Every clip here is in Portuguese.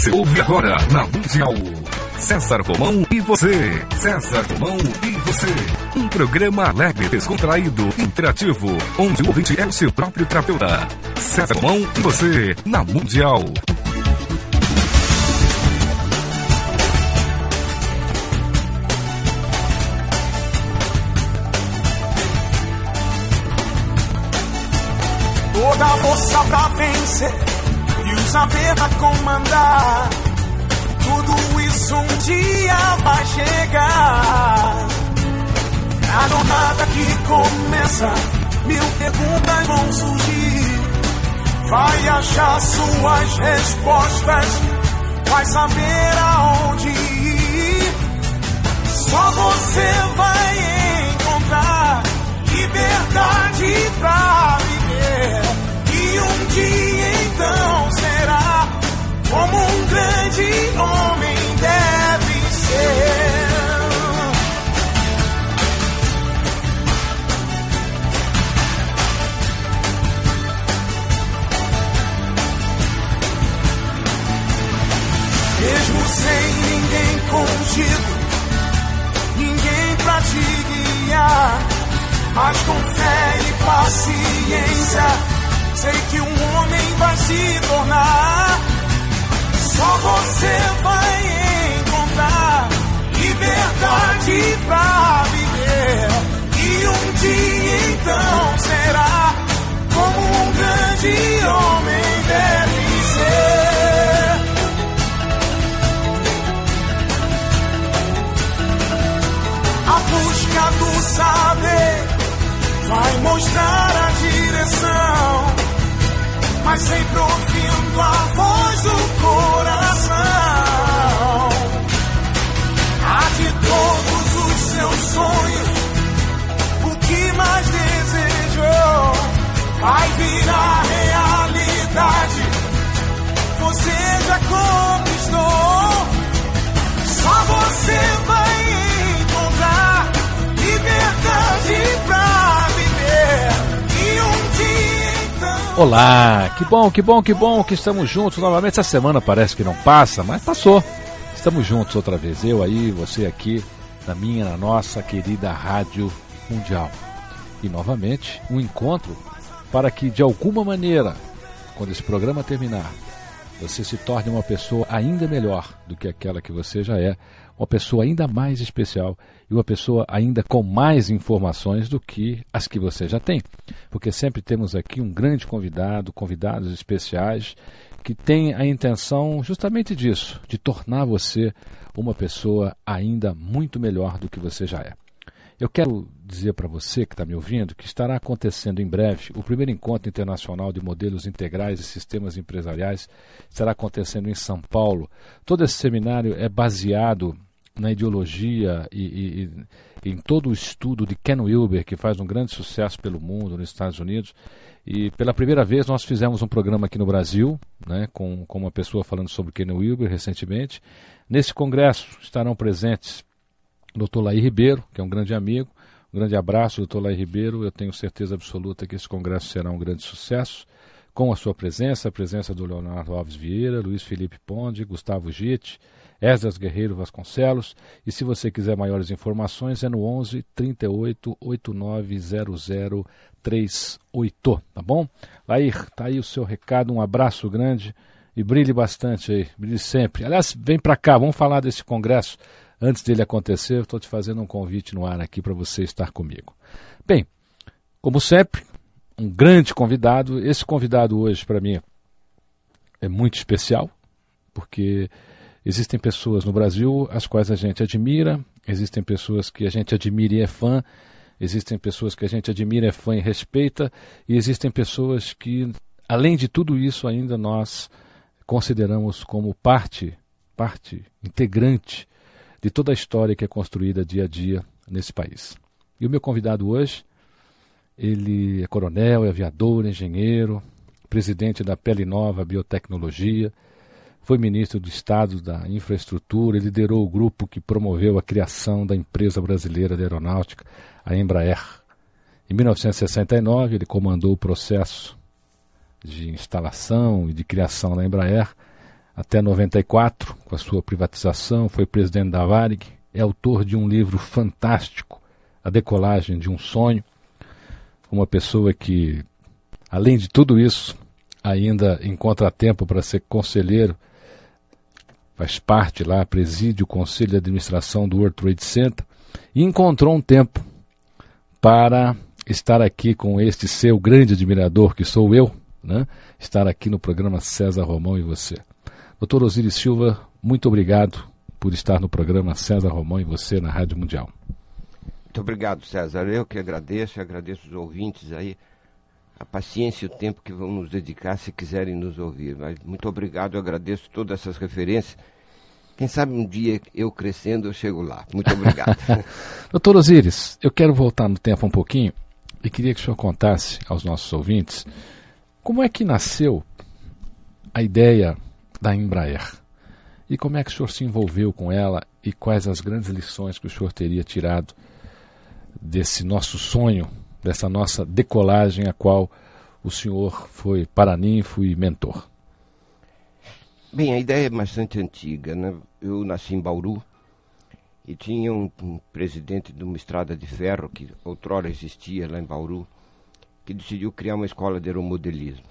Você ouve agora na Mundial. César Romão e você. César Romão e você. Um programa alegre, descontraído, interativo, onde o ouvinte é o seu próprio terapeuta. César Romão e você na Mundial. Toda a força pra vencer saber comandar. Tudo isso um dia vai chegar. A jornada que começa, mil perguntas vão surgir. Vai achar suas respostas, vai saber aonde ir. Só você vai encontrar liberdade pra viver. E um dia então como um grande homem deve ser. Mesmo sem ninguém contigo, ninguém pra te guiar. Mas com fé e paciência, sei que um homem vai se tornar. Só você vai encontrar liberdade pra viver. E um dia então será como um grande homem deve ser. A busca do saber vai mostrar a direção, mas sempre ouvindo a voz do coração. Vai virar realidade. Você já conquistou. Só você vai encontrar liberdade pra viver. E um dia então. Olá, que bom, que bom, que bom que estamos juntos novamente. Essa semana parece que não passa, mas passou. Estamos juntos outra vez, eu aí, você aqui, na minha, na nossa querida Rádio Mundial. E novamente, um encontro para que, de alguma maneira, quando esse programa terminar, você se torne uma pessoa ainda melhor do que aquela que você já é, uma pessoa ainda mais especial e uma pessoa ainda com mais informações do que as que você já tem. Porque sempre temos aqui um grande convidado, convidados especiais, que têm a intenção justamente disso, de tornar você uma pessoa ainda muito melhor do que você já é. Eu quero dizer para você que está me ouvindo que estará acontecendo em breve o primeiro encontro internacional de modelos integrais e sistemas empresariais. Estará acontecendo em São Paulo. Todo esse seminário é baseado na ideologia e, e, e, em todo o estudo de Ken Wilber, que faz um grande sucesso pelo mundo, nos Estados Unidos. E pela primeira vez nós fizemos um programa aqui no Brasil, né, com, com uma pessoa falando sobre Ken Wilber recentemente. Nesse congresso estarão presentes Dr. Laí Ribeiro, que é um grande amigo. Um grande abraço, doutor Laí Ribeiro. Eu tenho certeza absoluta que esse congresso será um grande sucesso. Com a sua presença, a presença do Leonardo Alves Vieira, Luiz Felipe Ponde, Gustavo Gitt, Esdras Guerreiro Vasconcelos. E se você quiser maiores informações, é no 11 38 89 00 38, tá bom? Lair, tá aí o seu recado, um abraço grande e brilhe bastante aí, brilhe sempre. Aliás, vem para cá, vamos falar desse congresso antes dele acontecer, estou te fazendo um convite no ar aqui para você estar comigo. Bem, como sempre, um grande convidado. Esse convidado hoje, para mim, é muito especial, porque existem pessoas no Brasil as quais a gente admira, existem pessoas que a gente admira e é fã, existem pessoas que a gente admira, é fã e respeita, e existem pessoas que, além de tudo isso, ainda nós consideramos como parte, parte integrante de toda a história que é construída dia a dia nesse país. E o meu convidado hoje, ele é coronel, é aviador, engenheiro, presidente da Pele Nova Biotecnologia, foi ministro do Estado da Infraestrutura e liderou o grupo que promoveu a criação da empresa brasileira de aeronáutica, a Embraer. Em 1969, ele comandou o processo de instalação e de criação da Embraer, até 94, com a sua privatização, foi presidente da Varig, é autor de um livro fantástico, A Decolagem de um Sonho. Uma pessoa que, além de tudo isso, ainda encontra tempo para ser conselheiro, faz parte lá, preside o conselho de administração do World Trade Center e encontrou um tempo para estar aqui com este seu grande admirador que sou eu, né? estar aqui no programa César Romão e você. Doutor Osiris Silva, muito obrigado por estar no programa César Romão e você na Rádio Mundial. Muito obrigado, César. Eu que agradeço, agradeço os ouvintes aí, a paciência e o tempo que vão nos dedicar se quiserem nos ouvir. Mas muito obrigado, eu agradeço todas essas referências. Quem sabe um dia eu crescendo eu chego lá. Muito obrigado. Doutor Osiris, eu quero voltar no tempo um pouquinho e queria que o senhor contasse aos nossos ouvintes como é que nasceu a ideia da Embraer e como é que o senhor se envolveu com ela e quais as grandes lições que o senhor teria tirado desse nosso sonho, dessa nossa decolagem a qual o senhor foi paraninfo e mentor. Bem, a ideia é bastante antiga. Né? Eu nasci em Bauru, e tinha um, um, presidente de uma estrada de ferro que outrora existia lá em Bauru, que decidiu criar uma escola de aeromodelismo.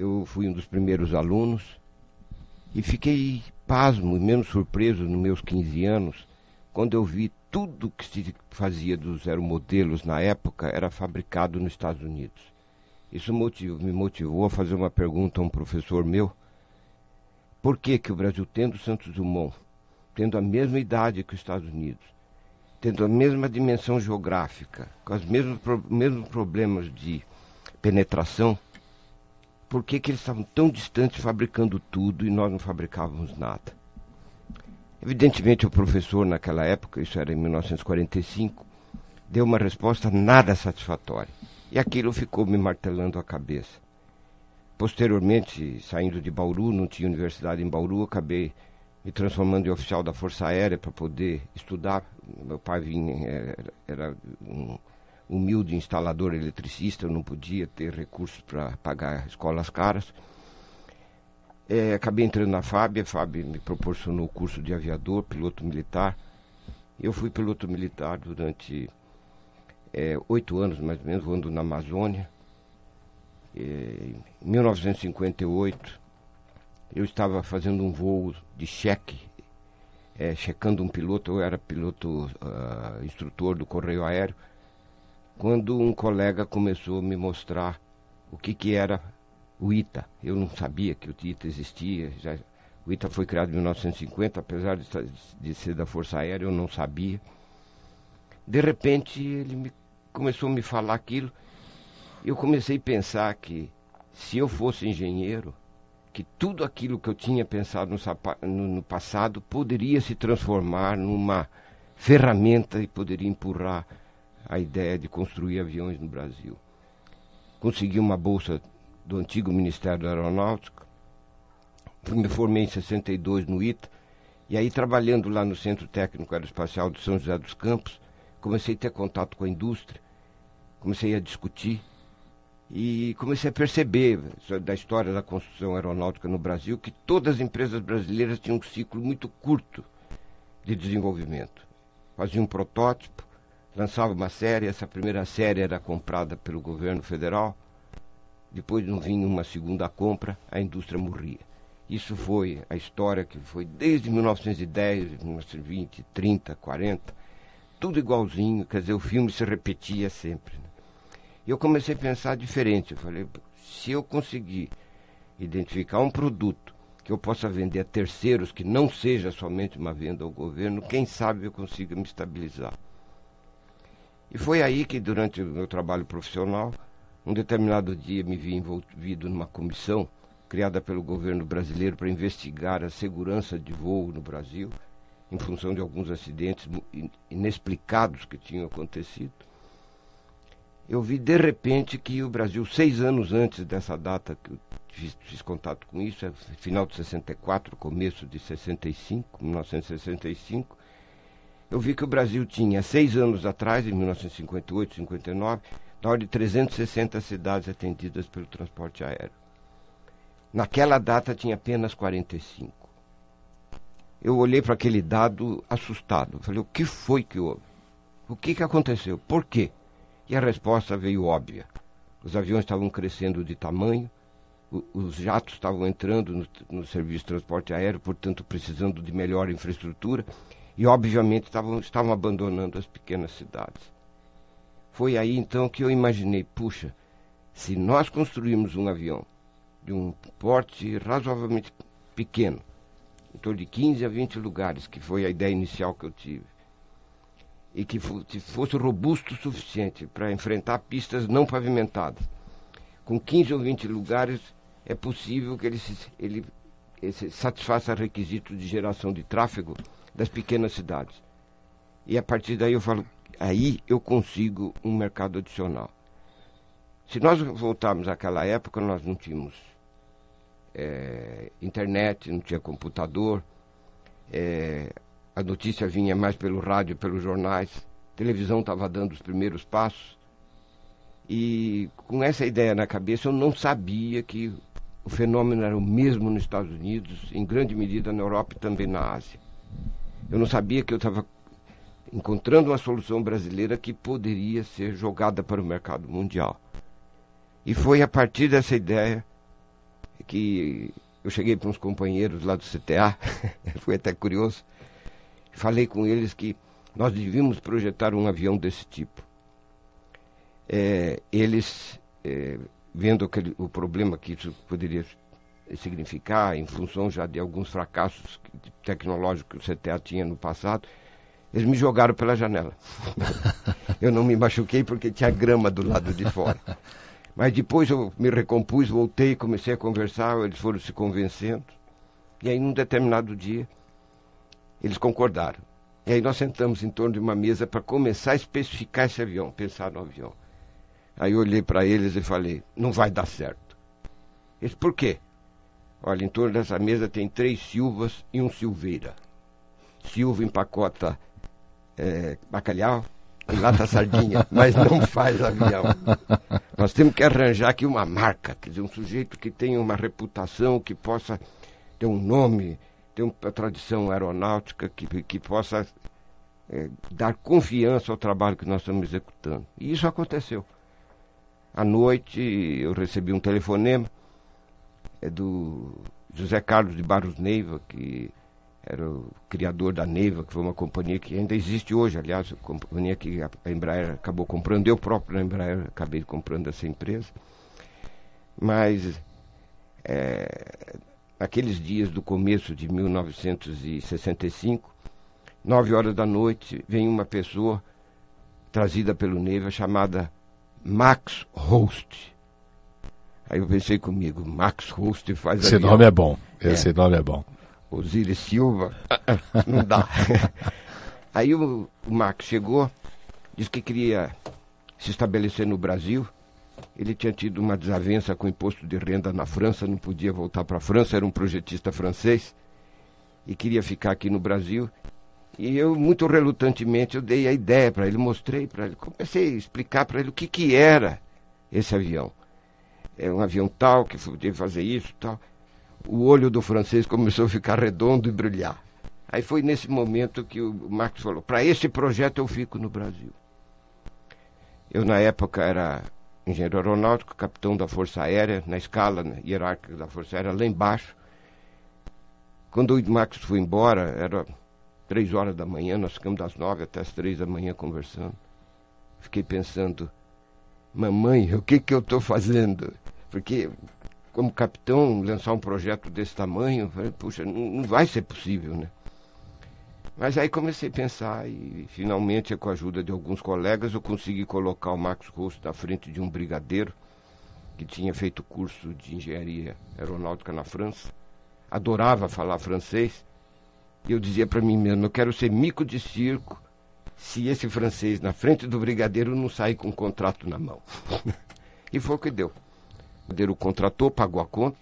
Eu fui um dos primeiros alunos e fiquei pasmo e menos surpreso nos meus 15 anos quando eu vi tudo que se fazia dos aeromodelos na época era fabricado nos Estados Unidos. Isso me motivou a fazer uma pergunta a um professor meu. Por que, que o Brasil, tendo Santos Dumont, tendo a mesma idade que os Estados Unidos, tendo a mesma dimensão geográfica, com os mesmos, mesmos problemas de penetração, por que, que eles estavam tão distantes fabricando tudo e nós não fabricávamos nada? Evidentemente, o professor, naquela época, isso era em 1945, deu uma resposta nada satisfatória. E aquilo ficou me martelando a cabeça. Posteriormente, saindo de Bauru, não tinha universidade em Bauru, acabei me transformando em oficial da Força Aérea para poder estudar. Meu pai vinha, era, era um humilde instalador eletricista, eu não podia ter recursos para pagar escolas caras. É, acabei entrando na FAB, a FAB me proporcionou o curso de aviador, piloto militar. Eu fui piloto militar durante é, oito anos, mais ou menos, voando na Amazônia. É, em 1958, eu estava fazendo um voo de cheque, é, checando um piloto, eu era piloto uh, instrutor do Correio Aéreo, quando um colega começou a me mostrar o que, que era o ITA. Eu não sabia que o ITA existia. Já, o ITA foi criado em 1950, apesar de, de ser da Força Aérea, eu não sabia. De repente, ele me, começou a me falar aquilo. Eu comecei a pensar que se eu fosse engenheiro, que tudo aquilo que eu tinha pensado no, no, no passado poderia se transformar numa ferramenta e poderia empurrar a ideia de construir aviões no Brasil. Consegui uma bolsa do antigo Ministério da Aeronáutica, me formei em 62 no ITA, e aí trabalhando lá no Centro Técnico Aeroespacial de São José dos Campos, comecei a ter contato com a indústria, comecei a discutir e comecei a perceber da história da construção aeronáutica no Brasil que todas as empresas brasileiras tinham um ciclo muito curto de desenvolvimento. Fazia um protótipo, lançava uma série, essa primeira série era comprada pelo governo federal, depois não vinha uma segunda compra, a indústria morria. Isso foi a história que foi desde 1910, 1920, 30, 40, tudo igualzinho, quer dizer, o filme se repetia sempre. Né? Eu comecei a pensar diferente. Eu falei, se eu conseguir identificar um produto que eu possa vender a terceiros, que não seja somente uma venda ao governo, quem sabe eu consiga me estabilizar. E foi aí que, durante o meu trabalho profissional, um determinado dia me vi envolvido numa comissão criada pelo governo brasileiro para investigar a segurança de voo no Brasil, em função de alguns acidentes inexplicados que tinham acontecido. Eu vi de repente que o Brasil, seis anos antes dessa data que eu fiz, fiz contato com isso, é final de 64, começo de 65, 1965, eu vi que o Brasil tinha, seis anos atrás, em 1958, 59, na ordem de 360 cidades atendidas pelo transporte aéreo. Naquela data tinha apenas 45. Eu olhei para aquele dado assustado. Falei, o que foi que houve? O que, que aconteceu? Por quê? E a resposta veio óbvia. Os aviões estavam crescendo de tamanho, os jatos estavam entrando no, no, serviço de transporte aéreo, portanto precisando de melhor infraestrutura, e obviamente estavam, estavam abandonando as pequenas cidades. Foi aí então que eu imaginei, puxa, se nós construirmos um avião de um porte razoavelmente pequeno, em torno de 15 a 20 lugares, que foi a ideia inicial que eu tive, e que fosse robusto o suficiente para enfrentar pistas não pavimentadas, com 15 ou 20 lugares, é possível que ele, se, ele, ele satisfaça requisitos de geração de tráfego das pequenas cidades. E a partir daí eu falo, aí eu consigo um mercado adicional. Se nós voltarmos àquela época, nós não tínhamos é, internet, não tinha computador, é, a notícia vinha mais pelo rádio, pelos jornais, televisão estava dando os primeiros passos. E com essa ideia na cabeça, eu não sabia que o fenômeno era o mesmo nos Estados Unidos, em grande medida na Europa e também na Ásia. Eu não sabia que eu estava encontrando uma solução brasileira que poderia ser jogada para o mercado mundial. E foi a partir dessa ideia que eu cheguei para uns companheiros lá do CTA, foi até curioso, falei com eles que nós devíamos projetar um avião desse tipo. É, eles, é, vendo aquele, o problema que isso poderia significar, em função já de alguns fracassos tecnológicos que o CTA tinha no passado, eles me jogaram pela janela. eu não me machuquei porque tinha grama do lado de fora. Mas depois eu me recompus, voltei, comecei a conversar, eles foram se convencendo. E aí, num determinado dia, eles concordaram. E aí nós sentamos em torno de uma mesa para começar a especificar esse avião, pensar no avião. Aí eu olhei para eles e falei, não vai dar certo. Eles, por quê? Olha, em torno dessa mesa tem três Silvas e um Silveira. Silva empacota é, bacalhau, lata sardinha, mas não faz avião. Nós temos que arranjar aqui uma marca, quer dizer, um sujeito que tenha uma reputação, que possa ter um nome, ter uma tradição aeronáutica, que, que possa é, dar confiança ao trabalho que nós estamos executando. E isso aconteceu. À noite eu recebi um telefonema é do José Carlos de Barros Neiva, que era o criador da Neiva, que foi uma companhia que ainda existe hoje, aliás, companhia que a Embraer acabou comprando, eu próprio na Embraer acabei comprando essa empresa. Mas é, naqueles dias do começo de 1965, nove horas da noite, vem uma pessoa trazida pelo Neiva chamada Max Host. Aí eu pensei comigo, Max Host faz Esse avião. nome é bom. Esse é. nome é bom. Osiris Silva, não dá. Aí o, o Max chegou, disse que queria se estabelecer no Brasil. Ele tinha tido uma desavença com o imposto de renda na França, não podia voltar para a França, era um projetista francês e queria ficar aqui no Brasil. E eu, muito relutantemente, eu dei a ideia para ele, mostrei para ele, comecei a explicar para ele o que, que era esse avião. É um avião tal, que podia fazer isso tal o olho do francês começou a ficar redondo e brilhar. Aí foi nesse momento que o Marcos falou: para esse projeto eu fico no Brasil. Eu, na época, era engenheiro aeronáutico, capitão da Força Aérea, na escala né, hierárquica da Força Aérea, lá embaixo. Quando o Marcos foi embora, era três horas da manhã, nós ficamos das nove até as três da manhã conversando. Fiquei pensando, mamãe, o que que eu estou fazendo? Porque como capitão, lançar um projeto desse tamanho, falei, puxa, não, não vai ser possível, né? Mas aí comecei a pensar e finalmente, com a ajuda de alguns colegas, eu consegui colocar o Max Rosto na frente de um brigadeiro que tinha feito curso de engenharia aeronáutica na França. Adorava falar francês. E eu dizia para mim mesmo, eu quero ser mico de circo se esse francês na frente do brigadeiro não sair com um contrato na mão. e foi o que deu. O contratou, pagou a conta,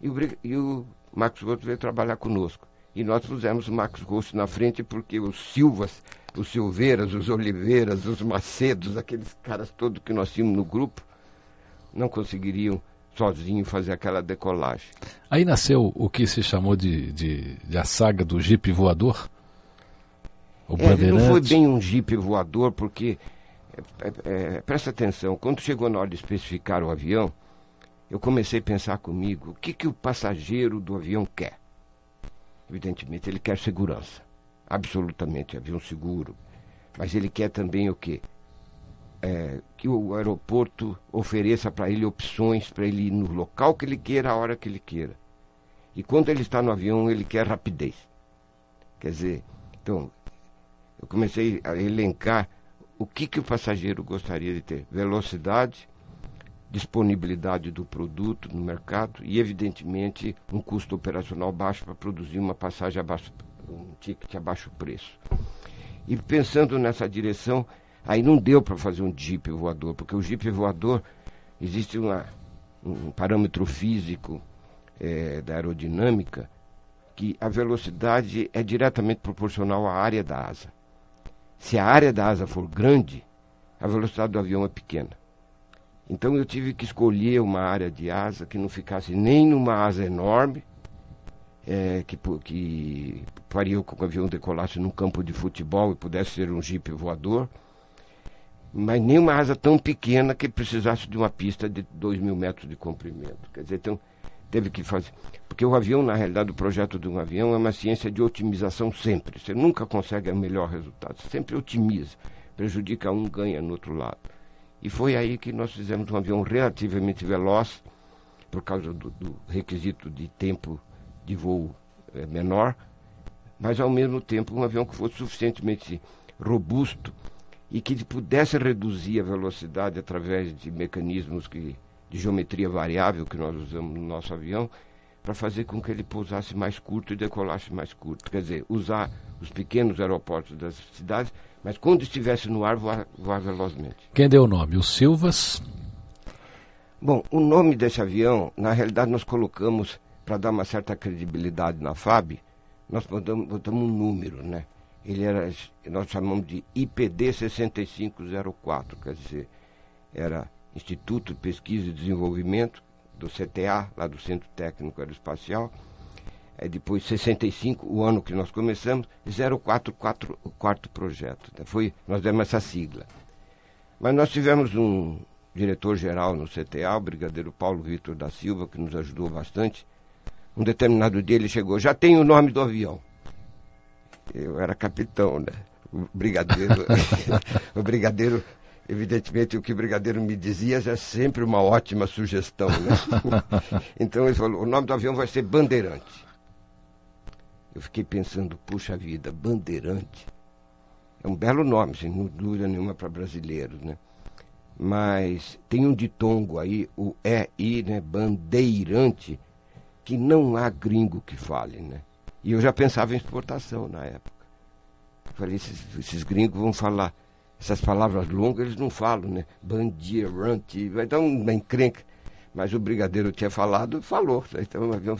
e o, e o Marcos Rosto veio trabalhar conosco. E nós pusemos o Marcos Rosto na frente porque os Silvas, os Silveiras, os Oliveiras, os Macedos, aqueles caras todos que nós tínhamos no grupo, não conseguiriam sozinho fazer aquela decolagem. Aí nasceu o que se chamou de, de, de a saga do Jeep voador? O é, não foi bem um Jeep voador, porque, é, é, é, presta atenção, quando chegou na hora de especificar o avião, eu comecei a pensar comigo, o que, que o passageiro do avião quer? Evidentemente, ele quer segurança, absolutamente, avião seguro. Mas ele quer também o quê? é, que o aeroporto ofereça para ele opções para ele ir no local que ele queira, a hora que ele queira. E quando ele está no avião, ele quer rapidez. Quer dizer, então, eu comecei a elencar o que, que o passageiro gostaria de ter: velocidade, disponibilidade do produto no mercado e, evidentemente, um custo operacional baixo para produzir uma passagem abaixo, um ticket a baixo preço. E pensando nessa direção, Aí não deu para fazer um Jeep voador, porque o Jeep voador existe uma, um parâmetro físico é, da aerodinâmica que a velocidade é diretamente proporcional à área da asa. Se a área da asa for grande, a velocidade do avião é pequena. Então eu tive que escolher uma área de asa que não ficasse nem numa asa enorme, é, que, que faria que o avião decolasse num campo de futebol e pudesse ser um jipe voador, mas nem uma asa tão pequena que precisasse de uma pista de 2 mil metros de comprimento. Quer dizer, então teve que fazer. Porque o avião, na realidade, o projeto de um avião é uma ciência de otimização sempre. Você nunca consegue o melhor resultado, sempre otimiza. Prejudica um, ganha no outro lado. E foi aí que nós fizemos um avião relativamente veloz, por causa do, do requisito de tempo de voo é, menor, mas ao mesmo tempo um avião que fosse suficientemente robusto e que pudesse reduzir a velocidade através de mecanismos que, de geometria variável que nós usamos no nosso avião, para fazer com que ele pousasse mais curto e decolasse mais curto. Quer dizer, usar os pequenos aeroportos das cidades, mas quando estivesse no ar, voar, voar velozmente. Quem deu o nome? O Silvas? Bom, o nome desse avião, na realidade, nós colocamos, para dar uma certa credibilidade na FAB, nós botamos, botamos um número, né? ele era, nós chamamos de IPD 6504, quer dizer, era Instituto de Pesquisa e Desenvolvimento do CTA, lá do Centro Técnico Aeroespacial. É, depois 65, o ano que nós começamos, 044, o quarto projeto. Né? Foi, nós demos essa sigla. Mas nós tivemos um diretor-geral no CTA, o brigadeiro Paulo Vitor da Silva, que nos ajudou bastante. Um determinado dia ele chegou, já tem o nome do avião. Eu era capitão, né? O brigadeiro, o brigadeiro, evidentemente o que o brigadeiro me dizia é sempre uma ótima sugestão, né? então ele falou, o nome do avião vai ser Bandeirante. Eu fiquei pensando, puxa vida, Bandeirante. É um belo nome, sem dúvida nenhuma para brasileiros, né? Mas tem um ditongo aí, o EI, né? Bandeirante, que não há gringo que fale, né? E eu já pensava em exportação na época. Falei, esses, esses gringos vão falar essas palavras longas, eles não falam, né? Bandeirante, vai dar uma encrenca. Mas o brigadeiro tinha falado, falou. Então o avião,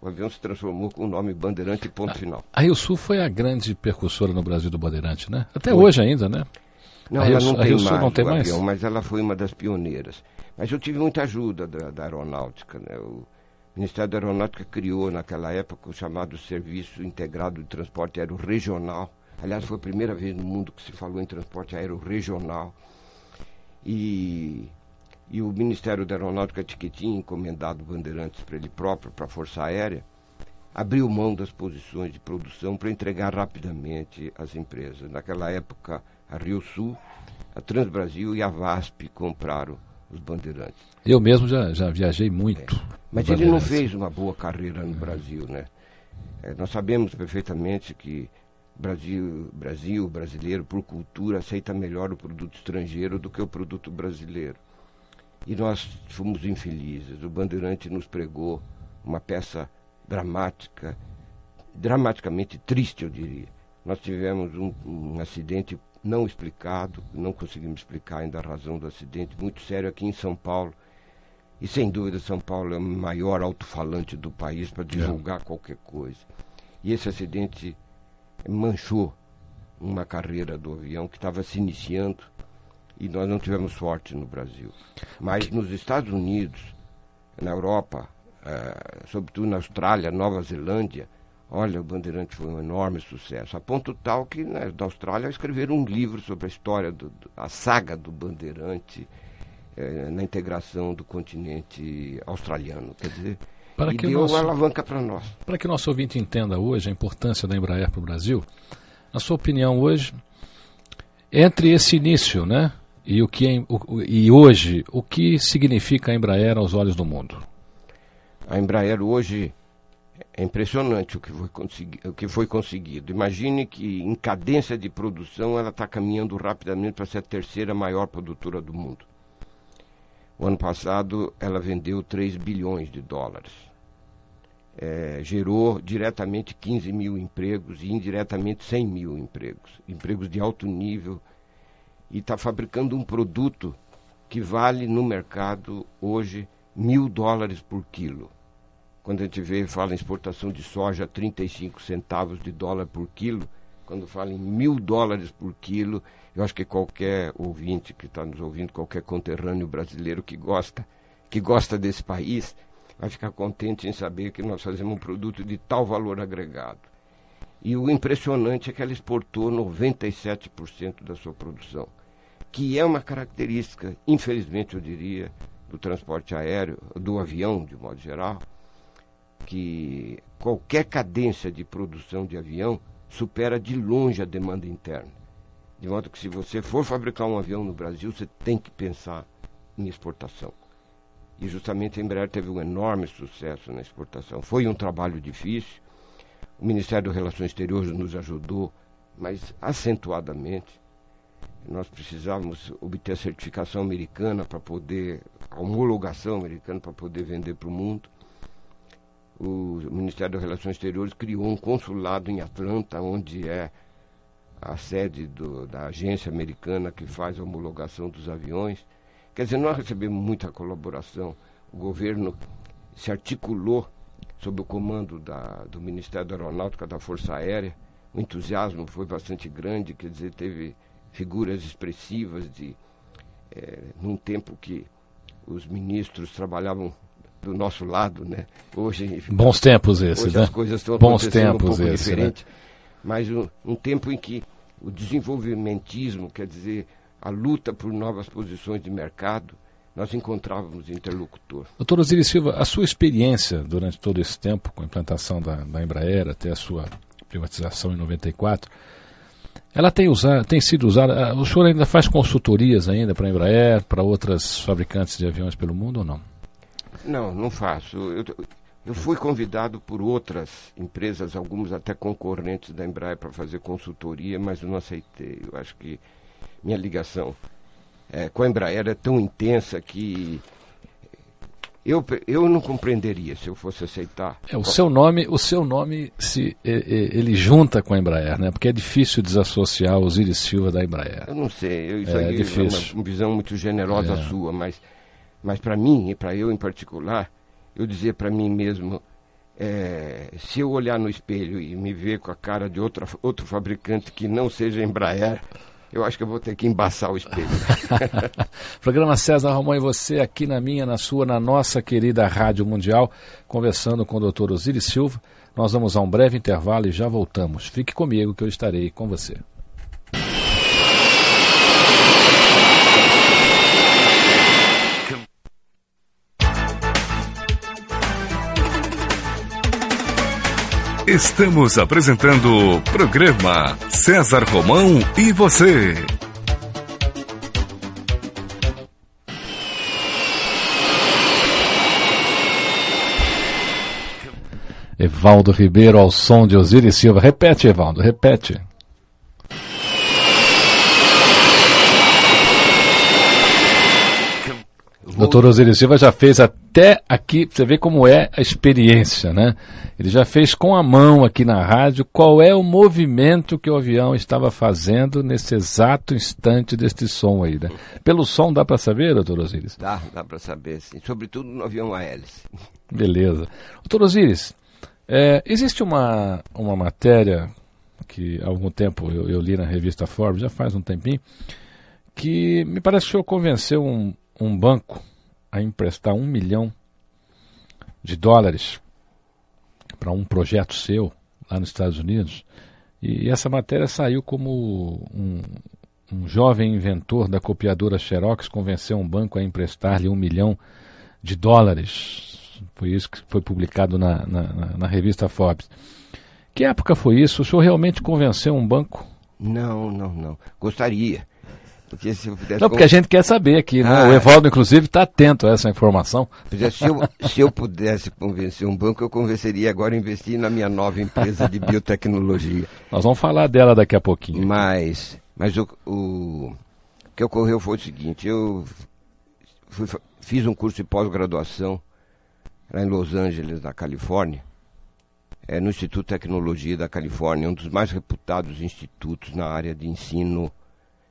o avião se transformou com o nome Bandeirante ponto final. A Rio Sul foi a grande percussora no Brasil do Bandeirante, né? Até foi. hoje ainda, né? Não, a ela Rio, não, tem mais, não tem mais, avião, mas ela foi uma das pioneiras. Mas eu tive muita ajuda da, da aeronáutica, né? O, o Ministério da Aeronáutica criou naquela época o chamado Serviço Integrado de Transporte Aéreo Regional. Aliás, foi a primeira vez no mundo que se falou em transporte aéreo regional. E, e o Ministério da Aeronáutica, tinha encomendado bandeirantes para ele próprio, para a Força Aérea, abriu mão das posições de produção para entregar rapidamente às empresas. Naquela época, a Rio Sul, a Transbrasil e a VASP compraram os bandeirantes. Eu mesmo já, já viajei muito. É. Mas ele não fez uma boa carreira no Brasil, né? É, nós sabemos perfeitamente que Brasil, Brasil, brasileiro, por cultura, aceita melhor o produto estrangeiro do que o produto brasileiro. E nós fomos infelizes. O Bandeirante nos pregou uma peça dramática, dramaticamente triste, eu diria. Nós tivemos um, um acidente não explicado, não conseguimos explicar ainda a razão do acidente, muito sério aqui em São Paulo. E sem dúvida São Paulo é o maior alto-falante do país para divulgar é. qualquer coisa. E esse acidente manchou uma carreira do avião que estava se iniciando e nós não tivemos sorte no Brasil. Mas nos Estados Unidos, na Europa, uh, sobretudo na Austrália, Nova Zelândia, olha, o Bandeirante foi um enorme sucesso. A ponto tal que né, na Austrália escreveram um livro sobre a história, do a saga do Bandeirante eh, na integração do continente australiano. Quer dizer, para e que deu nosso, uma alavanca para nós. Para que o nosso ouvinte entenda hoje a importância da Embraer para o Brasil, na sua opinião hoje, entre esse início, né, e o que o, e hoje, o que significa a Embraer aos olhos do mundo? A Embraer hoje é impressionante o que foi, o que foi conseguido. Imagine que em cadência de produção ela está caminhando rapidamente para ser a terceira maior produtora do mundo. O ano passado ela vendeu 3 bilhões de dólares. É, gerou diretamente 15 mil empregos e indiretamente 100 mil empregos. Empregos de alto nível. E está fabricando um produto que vale no mercado hoje mil dólares por quilo quando a gente vê, fala em exportação de soja, 35 centavos de dólar por quilo. Quando fala em mil dólares por quilo, eu acho que qualquer ouvinte que está nos ouvindo, qualquer conterrâneo brasileiro que gosta, que gosta desse país, vai ficar contente em saber que nós fazemos um produto de tal valor agregado. E o impressionante é que ela exportou 97% da sua produção, que é uma característica, infelizmente eu diria, do transporte aéreo, do avião de modo geral, que qualquer cadência de produção de avião supera de longe a demanda interna. De modo que se você for fabricar um avião no Brasil, você tem que pensar em exportação. E justamente a Embraer teve um enorme sucesso na exportação. Foi um trabalho difícil. O Ministério das Relações Exteriores nos ajudou, mas acentuadamente. Nós precisávamos obter a certificação americana para poder, a homologação americana para poder vender para o mundo o Ministério das Relações Exteriores criou um consulado em Atlanta, onde é a sede do, da agência americana que faz a homologação dos aviões. Quer dizer, nós recebemos muita colaboração. O governo se articulou sob o comando da, do Ministério da Aeronáutica da Força Aérea. O entusiasmo foi bastante grande, quer dizer, teve figuras expressivas de é, num tempo que os ministros trabalhavam do nosso lado, né? Hoje bons tempos esses, hoje né? as coisas estão bons tempos um pouco esse, diferente, né? mas um, um tempo em que o desenvolvimentismo, quer dizer, a luta por novas posições de mercado, nós encontrávamos interlocutor. Doutor Osiris Silva, a sua experiência durante todo esse tempo com a implantação da, da Embraer até a sua privatização em 94, ela tem, usado, tem sido usada. O senhor ainda faz consultorias ainda para a Embraer, para outras fabricantes de aviões pelo mundo ou não? Não, não faço. Eu, eu fui convidado por outras empresas, algumas até concorrentes da Embraer, para fazer consultoria, mas eu não aceitei. Eu acho que minha ligação é, com a Embraer é tão intensa que eu, eu não compreenderia se eu fosse aceitar. É, o seu nome, o seu nome se ele junta com a Embraer, né? Porque é difícil desassociar o Osiris Silva da Embraer. Eu não sei, eu, isso é, aí difícil. é uma, visão muito generosa é. sua, mas mas para mim, e para eu em particular, eu dizia para mim mesmo, é, se eu olhar no espelho e me ver com a cara de outra, outro fabricante que não seja Embraer, eu acho que eu vou ter que embaçar o espelho. Programa César Romão e você aqui na minha, na sua, na nossa querida Rádio Mundial, conversando com o doutor Osiris Silva. Nós vamos a um breve intervalo e já voltamos. Fique comigo que eu estarei com você. Estamos apresentando o programa César Romão e você. Evaldo Ribeiro ao som de Osiris Silva. Repete, Evaldo, repete. Doutor Osiris Silva já fez até aqui, você vê como é a experiência, né? Ele já fez com a mão aqui na rádio qual é o movimento que o avião estava fazendo nesse exato instante deste som aí, né? Pelo som dá para saber, doutor Osiris? Dá, dá para saber, sim. Sobretudo no avião a hélice. Beleza. Doutor Osiris, é, existe uma, uma matéria que há algum tempo eu, eu li na revista Forbes, já faz um tempinho, que me parece que o senhor convenceu um, um banco a emprestar um milhão de dólares para um projeto seu lá nos Estados Unidos. E essa matéria saiu como um, um jovem inventor da copiadora Xerox convenceu um banco a emprestar-lhe um milhão de dólares. Foi isso que foi publicado na, na, na, revista Forbes. Que época foi isso? O senhor realmente convenceu um banco? Não, não, não. Gostaria. Porque se eu pudesse. Não, porque a gente quer saber aqui, né? Ah, o Evaldo, inclusive, está atento a essa informação. Se eu, se eu pudesse convencer um banco, eu convenceria agora a investir na minha nova empresa de biotecnologia. Nós vamos falar dela daqui a pouquinho. Mas, mas o, o, o que ocorreu foi o seguinte: eu fui, fiz um curso de pós-graduação lá em Los Angeles, na Califórnia, é, no Instituto de Tecnologia da Califórnia, um dos mais reputados institutos na área de ensino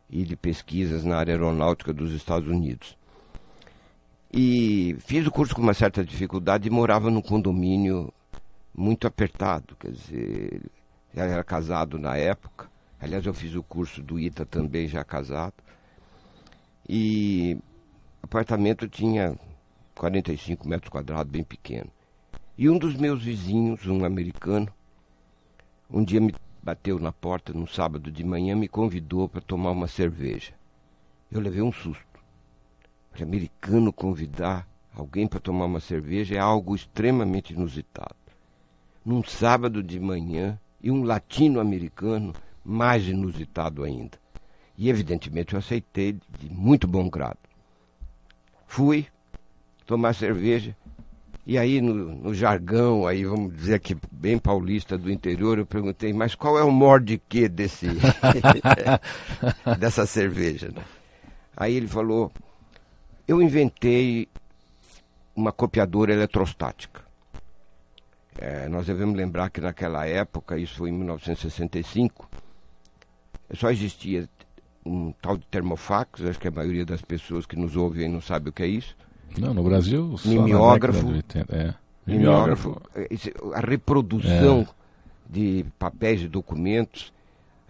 e de pesquisas na área aeronáutica dos Estados Unidos. E fiz o curso com uma certa dificuldade e morava num condomínio muito apertado, quer dizer, já era casado na época. Aliás, eu fiz o curso do ITA também, já casado. E o apartamento tinha 45 metros quadrados, bem pequeno. E um dos meus vizinhos, um americano, um dia me bateu na porta num sábado de manhã, me convidou para tomar uma cerveja. Eu levei um susto. Para americano convidar alguém para tomar uma cerveja é algo extremamente inusitado. Num sábado de manhã, e um latino-americano mais inusitado ainda. E evidentemente eu aceitei de muito bom grado. Fui tomar cerveja e aí, no, no, jargão, aí vamos dizer aqui, bem paulista do interior, eu perguntei, mas qual é o morde-que desse, dessa cerveja? Aí ele falou, eu inventei uma copiadora eletrostática. É, nós devemos lembrar que naquela época, isso foi em 1965, só existia um tal de termofax, acho que a maioria das pessoas que nos ouvem não sabe o que é isso. Não, no Brasil. Só mimeógrafo. É. Mimeógrafo. A reprodução é. de papéis e documentos.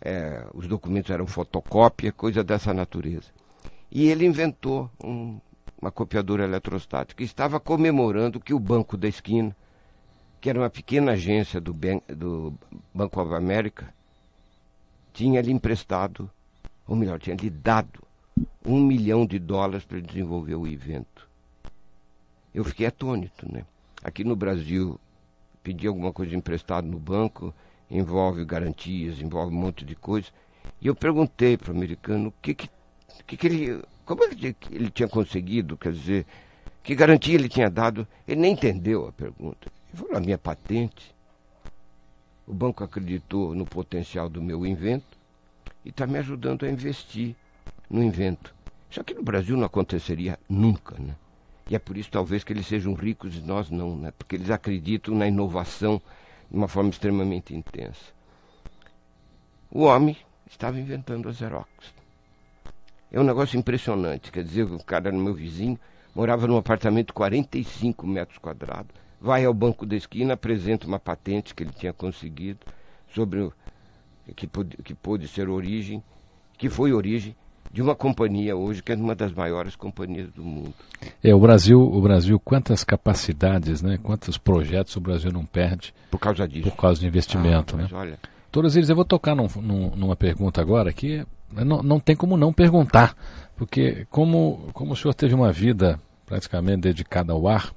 É, os documentos eram fotocópia, coisa dessa natureza. E ele inventou um, uma copiadora eletrostática. Estava comemorando que o Banco da Esquina, que era uma pequena agência do, ben, do Banco of America, tinha lhe emprestado, ou melhor, tinha lhe dado um milhão de dólares para desenvolver o evento eu fiquei atônito, né? Aqui no Brasil, pedir alguma coisa emprestada no banco envolve garantias, envolve um monte de coisa. E eu perguntei para o americano o que que, que, que ele, como que ele tinha conseguido, quer dizer, que garantia ele tinha dado. Ele nem entendeu a pergunta. Ele falou, a minha patente. O banco acreditou no potencial do meu invento e está me ajudando a investir no invento. Isso aqui no Brasil não aconteceria nunca, né? E é por isso, talvez, que eles sejam ricos e nós não, né? porque eles acreditam na inovação de uma forma extremamente intensa. O homem estava inventando a Xerox. É um negócio impressionante. Quer dizer, o cara era meu vizinho, morava num apartamento de 45 metros quadrados, vai ao banco da esquina, apresenta uma patente que ele tinha conseguido sobre o que pôde, que pôde ser origem, que foi origem de uma companhia hoje que é uma das maiores companhias do mundo. É, o Brasil, o Brasil, quantas capacidades, né, quantos projetos o Brasil não perde por causa disso. Por causa do investimento, ah, né? Olha... Todos eles, eu vou tocar num, num, numa pergunta agora que não, não tem como não perguntar, porque como, como o senhor teve uma vida praticamente dedicada ao ar,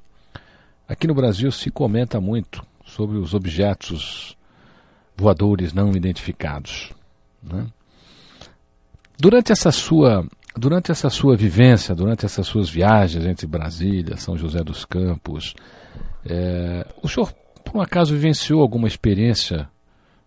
aqui no Brasil se comenta muito sobre os objetos voadores não identificados, né? Durante essa sua durante essa sua vivência, durante essas suas viagens entre Brasília, São José dos Campos, é, o senhor por um acaso vivenciou alguma experiência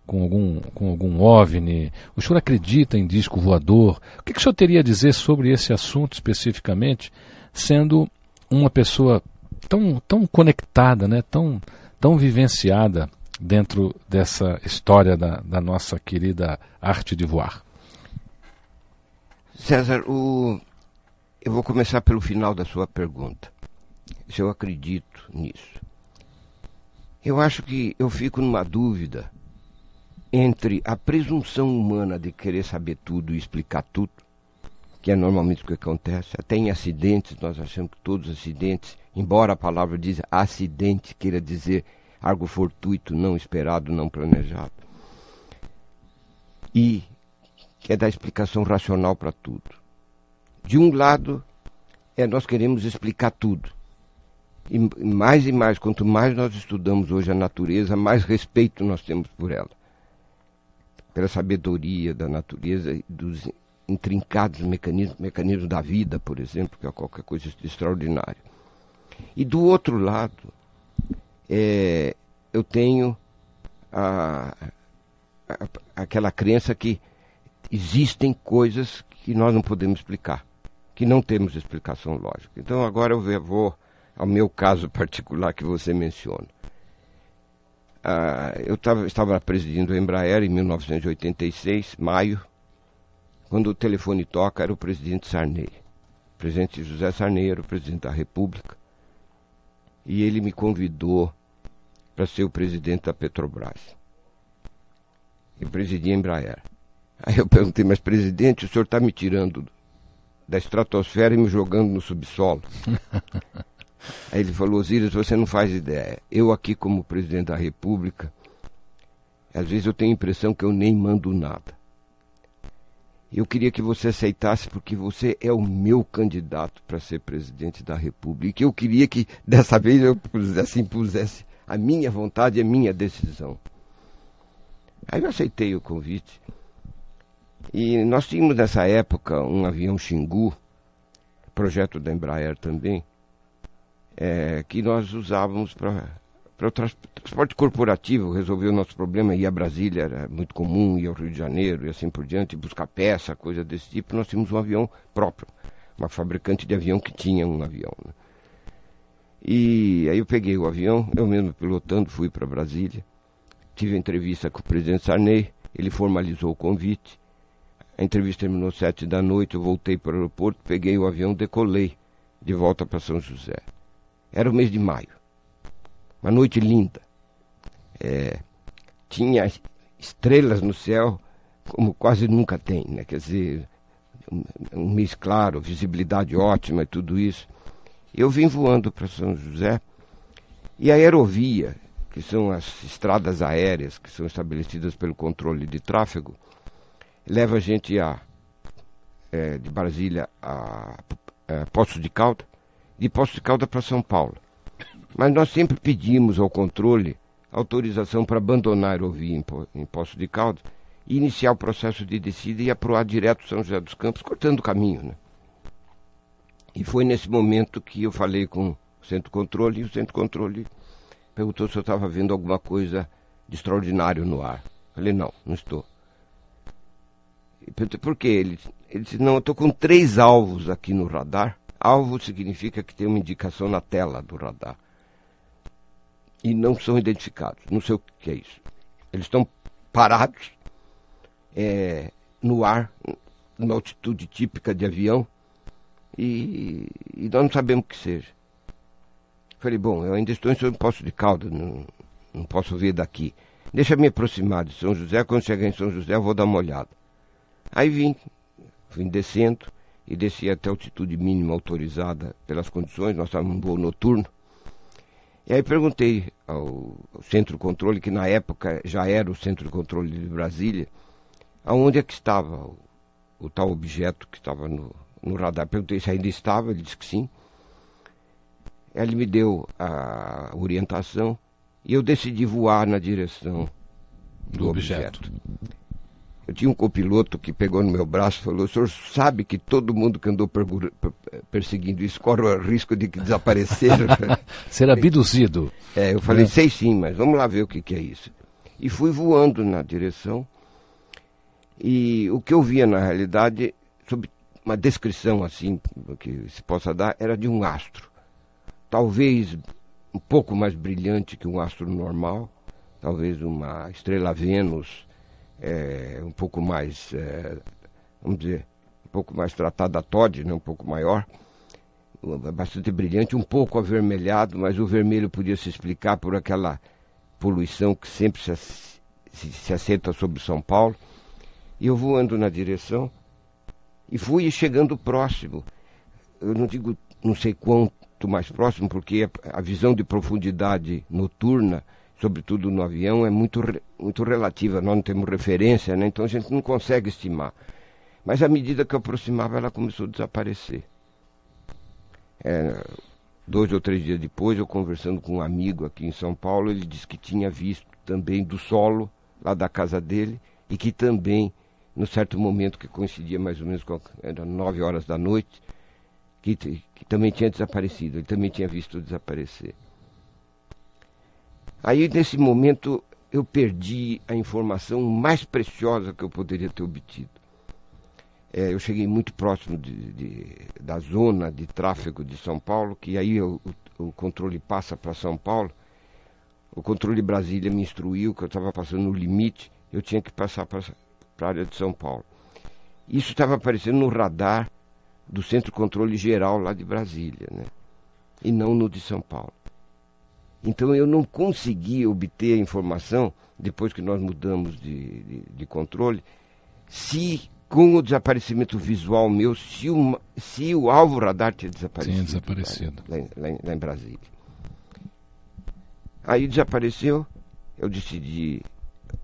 com algum, com algum OVNI? O senhor acredita em disco voador? O que, que o senhor teria a dizer sobre esse assunto especificamente, sendo uma pessoa tão, tão conectada, né, tão, tão vivenciada dentro dessa história da, da nossa querida arte de voar? César, o... eu vou começar pelo final da sua pergunta. Se eu acredito nisso. Eu acho que eu fico numa dúvida entre a presunção humana de querer saber tudo e explicar tudo, que é normalmente o que acontece. Até em acidentes, nós achamos que todos os acidentes embora a palavra diz acidente queira dizer algo fortuito, não esperado, não planejado. E é dar explicação racional para tudo. De um lado, é nós queremos explicar tudo. E mais e mais, quanto mais nós estudamos hoje a natureza, mais respeito nós temos por ela. Pela sabedoria da natureza e dos intrincados mecanismos, mecanismos da vida, por exemplo, que é qualquer coisa de extraordinário. E do outro lado, é, eu tenho a, a, aquela crença que existem coisas que nós não podemos explicar, que não temos explicação lógica. Então agora eu vou ao meu caso particular que você menciona. Ah, eu tava, estava presidindo a Embraer em 1986, maio, quando o telefone toca era o presidente Sarney. O presidente José Sarney era o presidente da República. E ele me convidou para ser o presidente da Petrobras. Eu presidi a Embraer. Aí eu perguntei, mas presidente, o senhor está me tirando da estratosfera e me jogando no subsolo? Aí ele falou, Osíris, você não faz ideia. Eu aqui como presidente da república, às vezes eu tenho a impressão que eu nem mando nada. Eu queria que você aceitasse porque você é o meu candidato para ser presidente da república. E que eu queria que dessa vez eu assim impusesse a minha vontade e a minha decisão. Aí eu aceitei o convite. E nós tínhamos nessa época um avião Xingu, projeto da Embraer também, é, que nós usávamos para o transporte corporativo, resolver o nosso problema, ir a Brasília era muito comum, ir ao Rio de Janeiro e assim por diante, buscar peça, coisa desse tipo. Nós tínhamos um avião próprio, uma fabricante de avião que tinha um avião. Né? E aí eu peguei o avião, eu mesmo pilotando, fui para Brasília, tive entrevista com o presidente Sarney, ele formalizou o convite. A entrevista terminou sete da noite, eu voltei para o aeroporto, peguei o avião, decolei de volta para São José. Era o mês de maio. Uma noite linda. É, tinha estrelas no céu como quase nunca tem, né? Quer dizer, um, mês claro, visibilidade ótima e tudo isso. Eu vim voando para São José e a aerovia, que são as estradas aéreas que são estabelecidas pelo controle de tráfego, leva a gente a, é, de Brasília a, a é, Poços de Calda de Poço de Calda para São Paulo. Mas nós sempre pedimos ao controle autorização para abandonar a aerovia em Poço de Caldas e iniciar o processo de descida e aproar direto São José dos Campos, cortando o caminho. Né? E foi nesse momento que eu falei com o centro controle e o centro controle perguntou se eu estava vendo alguma coisa de extraordinário no ar. Falei, não, não estou. Por quê? Ele, ele disse, não, eu estou com três alvos aqui no radar Alvo significa que tem uma indicação na tela do radar. E não são identificados. Não sei o que é isso. Eles estão parados é, no ar, numa altitude típica de avião, e, e, nós não sabemos o que seja. Falei, bom, eu ainda estou em São Poço de Caldas, não, não posso ver daqui. Deixa me aproximar de São José, quando chegar em São José eu vou dar uma olhada. Aí vim, vim descendo, e descia até a altitude mínima autorizada pelas condições, nós estávamos num voo noturno. E aí perguntei ao, ao centro de controle, que na época já era o centro de controle de Brasília, aonde é que estava o, o tal objeto que estava no, no radar. Perguntei se ainda estava, ele disse que sim. Ele me deu a orientação e eu decidi voar na direção do, do objeto. objeto. Eu tinha um copiloto que pegou no meu braço e falou: o senhor sabe que todo mundo que andou perseguindo isso corre o risco de desaparecer? Ser abduzido. É, eu falei: é. sei sim, mas vamos lá ver o que, que é isso. E fui voando na direção. E o que eu via na realidade, sob uma descrição assim, que se possa dar, era de um astro. Talvez um pouco mais brilhante que um astro normal, talvez uma estrela Vênus é, um pouco mais, é, vamos dizer, um pouco mais tratada a Todd, né, um pouco maior, bastante brilhante, um pouco avermelhado, mas o vermelho podia se explicar por aquela poluição que sempre se, se, se assenta sobre São Paulo. E eu voando na direção e fui chegando próximo. Eu não digo, não sei quanto mais próximo, porque a visão de profundidade noturna, sobretudo no avião, é muito, muito relativa. Nós não temos referência, né? então a gente não consegue estimar. Mas à medida que eu aproximava, ela começou a desaparecer. É, dois ou três dias depois, eu conversando com um amigo aqui em São Paulo, ele disse que tinha visto também do solo, lá da casa dele, e que também, no certo momento que coincidia mais ou menos com era nove horas da noite, que, que também tinha desaparecido, ele também tinha visto desaparecer. Aí, nesse momento, eu perdi a informação mais preciosa que eu poderia ter obtido. É, eu cheguei muito próximo de, de, da zona de tráfego de São Paulo, que aí o, o controle passa para São Paulo. O controle Brasília me instruiu que eu estava passando no limite, eu tinha que passar para a área de São Paulo. Isso estava aparecendo no radar do Centro Controle Geral lá de Brasília, né? e não no de São Paulo. Então eu não consegui obter a informação, depois que nós mudamos de, de, de controle, se com o desaparecimento visual meu, se o, se o alvo radar tinha desaparecido. Tinha desaparecido. Lá, lá, lá, em Brasília. Aí desapareceu, eu decidi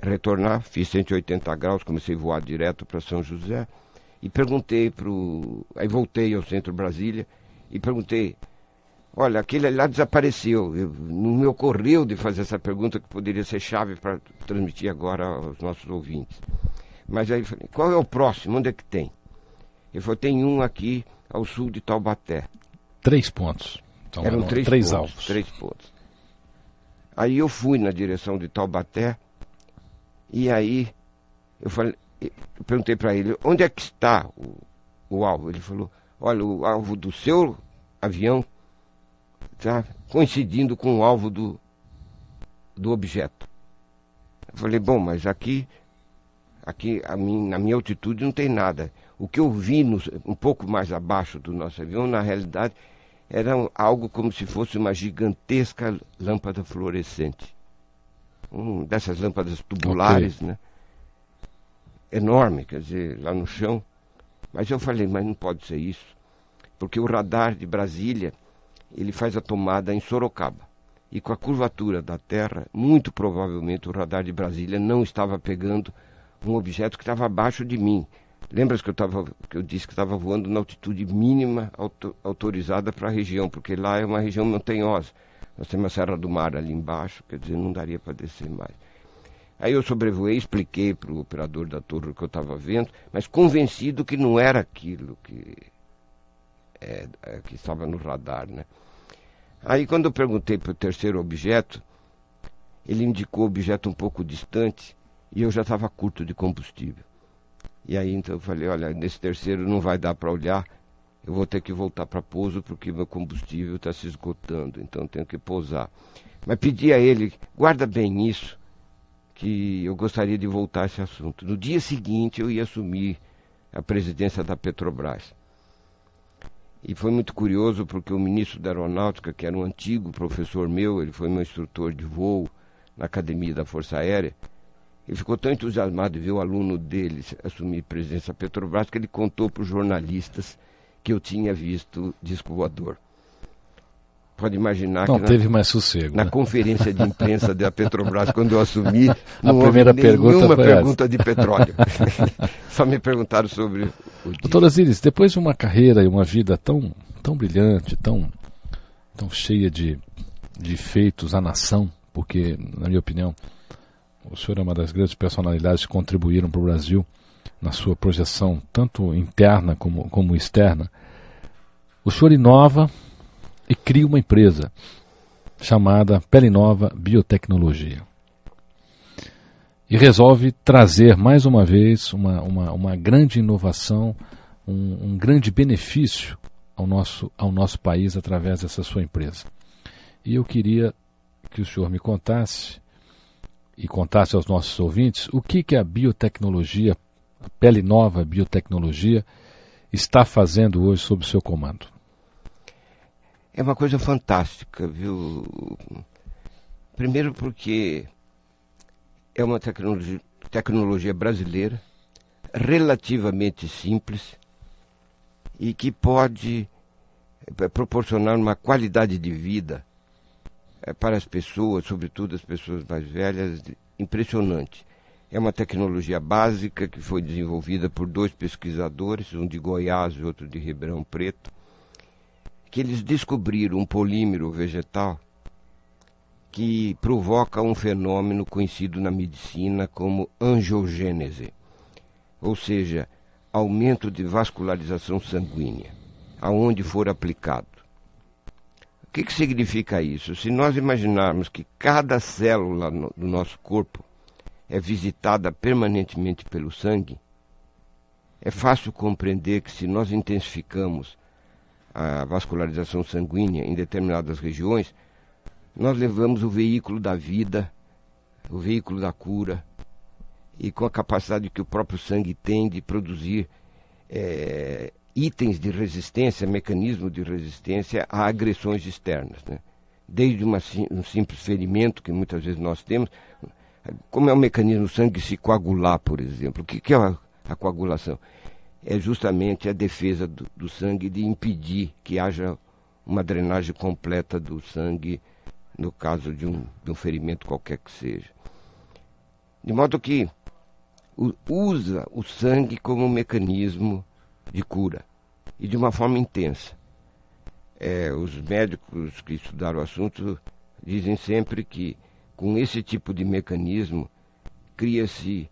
retornar, fiz 180 graus, comecei a voar direto para São José e perguntei para o. Aí voltei ao centro Brasília e perguntei: olha, aquele lá desapareceu. Eu, não me ocorreu de fazer essa pergunta que poderia ser chave para transmitir agora aos nossos ouvintes. Mas aí falei, qual é o próximo? Onde é que tem? Ele falou, tem um aqui ao sul de Taubaté. Três pontos. Então, eram três, três pontos, alvos. Três pontos. Aí eu fui na direção de Taubaté e aí eu falei, eu perguntei para ele, onde é que está o, o alvo? Ele falou, olha, o alvo do seu avião está coincidindo com o alvo do, do objeto. Eu falei, bom, mas aqui Aqui mim, na minha altitude não tem nada. O que eu vi no, um pouco mais abaixo do nosso avião, na realidade, era algo como se fosse uma gigantesca lâmpada fluorescente. Um dessas lâmpadas tubulares, okay. né? Enorme, quer dizer, lá no chão. Mas eu falei, mas não pode ser isso. Porque o radar de Brasília, ele faz a tomada em Sorocaba. E com a curvatura da Terra, muito provavelmente o radar de Brasília não estava pegando um objeto que estava abaixo de mim. Lembra que eu, tava, que eu disse que estava voando na altitude mínima auto, autorizada para a região, porque lá é uma região montanhosa. Nós temos a Serra do Mar ali embaixo, quer dizer, não daria para descer mais. Aí eu sobrevoei, expliquei para o operador da torre o que eu estava vendo, mas convencido que não era aquilo que, é, é, que estava no radar, né? Aí quando eu perguntei para o terceiro objeto, ele indicou o objeto um pouco distante, e eu já estava curto de combustível. E aí então eu falei, olha, nesse terceiro não vai dar para olhar, eu vou ter que voltar para pouso porque meu combustível está se esgotando, então tenho que pousar. Mas pedi a ele, guarda bem isso, que eu gostaria de voltar a esse assunto. No dia seguinte eu ia assumir a presidência da Petrobras. E foi muito curioso porque o ministro da Aeronáutica, que era um antigo professor meu, ele foi meu instrutor de voo na Academia da Força Aérea, ele ficou tão entusiasmado de ver o aluno dele assumir da Petrobras que ele contou para os jornalistas que eu tinha visto disco voador. Pode imaginar não que. Não teve mais sossego. Na né? conferência de imprensa da Petrobras, quando eu assumi, não a primeira houve pergunta nenhuma pergunta de petróleo. Só me perguntaram sobre o. Doutor Aziris, depois de uma carreira e uma vida tão, tão brilhante, tão, tão cheia de, de feitos à nação, porque, na minha opinião, o senhor é uma das grandes personalidades que contribuíram para o Brasil na sua projeção, tanto interna como, como externa. O senhor inova e cria uma empresa chamada Pele Nova Biotecnologia. E resolve trazer mais uma vez uma, uma, uma grande inovação, um, um grande benefício ao nosso, ao nosso país através dessa sua empresa. E eu queria que o senhor me contasse e contasse aos nossos ouvintes o que, que a biotecnologia, a pele nova biotecnologia, está fazendo hoje sob o seu comando. É uma coisa fantástica, viu? Primeiro porque é uma tecnologia, tecnologia brasileira, relativamente simples e que pode é, proporcionar uma qualidade de vida é, para as pessoas, sobretudo as pessoas mais velhas, impressionante. É uma tecnologia básica que foi desenvolvida por dois pesquisadores, um de Goiás e outro de Ribeirão Preto, que eles descobriram um polímero vegetal que provoca um fenômeno conhecido na medicina como angiogênese, ou seja, aumento de vascularização sanguínea, aonde for aplicado. O que, que significa isso? Se nós imaginarmos que cada célula no, do nosso corpo é visitada permanentemente pelo sangue, é fácil compreender que se nós intensificamos a vascularização sanguínea em determinadas regiões, nós levamos o veículo da vida, o veículo da cura, e com a capacidade que o próprio sangue tem de produzir é, itens de resistência, mecanismo de resistência a agressões externas. Né? Desde uma, um simples ferimento que muitas vezes nós temos, como é o mecanismo do sangue se coagular, por exemplo. O que, que é a, a, coagulação? É justamente a defesa do, do sangue de impedir que haja uma drenagem completa do sangue no caso de um, de um ferimento qualquer que seja. De modo que usa o sangue como um mecanismo de cura e de uma forma intensa. É, os médicos que estudaram o assunto dizem sempre que com esse tipo de mecanismo cria-se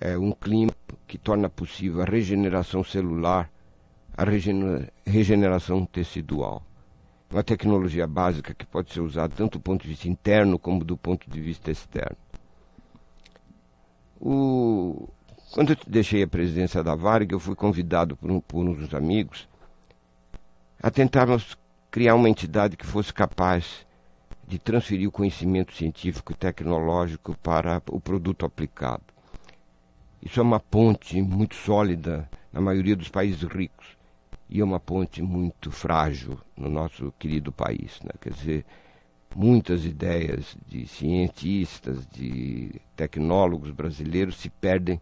é, um clima que torna possível a regeneração celular, a regeneração tecidual uma tecnologia básica que pode ser usada tanto do ponto de vista interno como do ponto de vista externo. O... Quando eu deixei a presidência da Varg, eu fui convidado por, um, por uns amigos a tentarmos criar uma entidade que fosse capaz de transferir o conhecimento científico e tecnológico para o produto aplicado. Isso é uma ponte muito sólida na maioria dos países ricos e é uma ponte muito frágil no nosso querido país. Né? Quer dizer, muitas ideias de cientistas, de tecnólogos brasileiros se perdem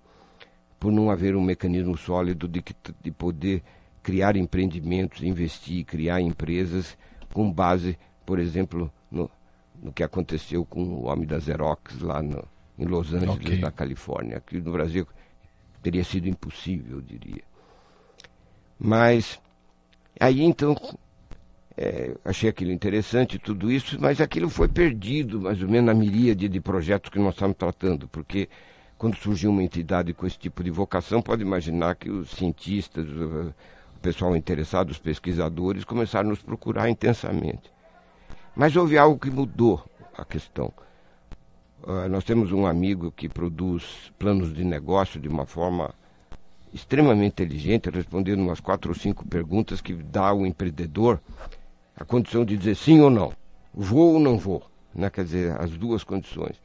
por não haver um mecanismo sólido de, de poder criar empreendimentos, investir, criar empresas com base, por exemplo, no, no que aconteceu com o homem da Xerox lá no, em Los Angeles, okay. na Califórnia. Aqui no Brasil teria sido impossível, eu diria. Mas aí então é, achei aquilo interessante, tudo isso, mas aquilo foi perdido, mais ou menos, na miríade de projetos que nós estamos tratando, porque quando surgiu uma entidade com esse tipo de vocação, pode imaginar que os cientistas, o pessoal interessado, os pesquisadores, começaram a nos procurar intensamente. Mas houve algo que mudou a questão. Uh, nós temos um amigo que produz planos de negócio de uma forma extremamente inteligente, respondendo umas quatro ou cinco perguntas que dá ao empreendedor a condição de dizer sim ou não, vou ou não vou, né? quer dizer, as duas condições.